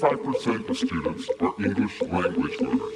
95% of students are English language learners.